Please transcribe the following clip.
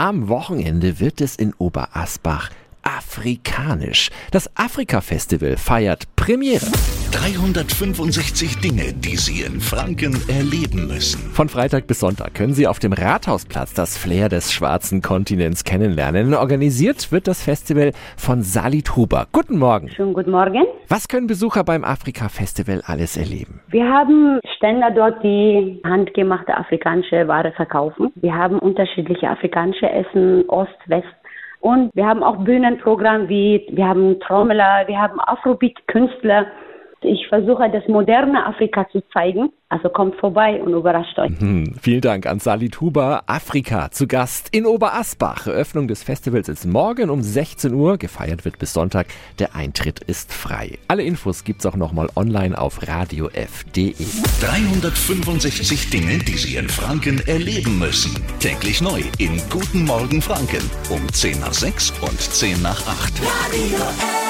Am Wochenende wird es in Oberasbach afrikanisch. Das Afrika-Festival feiert Premiere. 365 Dinge, die Sie in Franken erleben müssen. Von Freitag bis Sonntag können Sie auf dem Rathausplatz das Flair des schwarzen Kontinents kennenlernen. Organisiert wird das Festival von Salit Huber. Guten Morgen. Schönen guten Morgen. Was können Besucher beim Afrika-Festival alles erleben? Wir haben Ständer dort, die handgemachte afrikanische Ware verkaufen. Wir haben unterschiedliche afrikanische Essen, Ost, West, und wir haben auch Bühnenprogramm wie, wir haben Trommler, wir haben Afrobeat-Künstler. Ich versuche, das moderne Afrika zu zeigen. Also kommt vorbei und überrascht euch. Hm, vielen Dank an Salit Huber. Afrika zu Gast in Oberasbach. Eröffnung des Festivals ist morgen um 16 Uhr. Gefeiert wird bis Sonntag. Der Eintritt ist frei. Alle Infos gibt's auch nochmal online auf radiof.de. 365 Dinge, die Sie in Franken erleben müssen. Täglich neu in Guten Morgen Franken um 10 nach 6 und 10 nach 8. Radio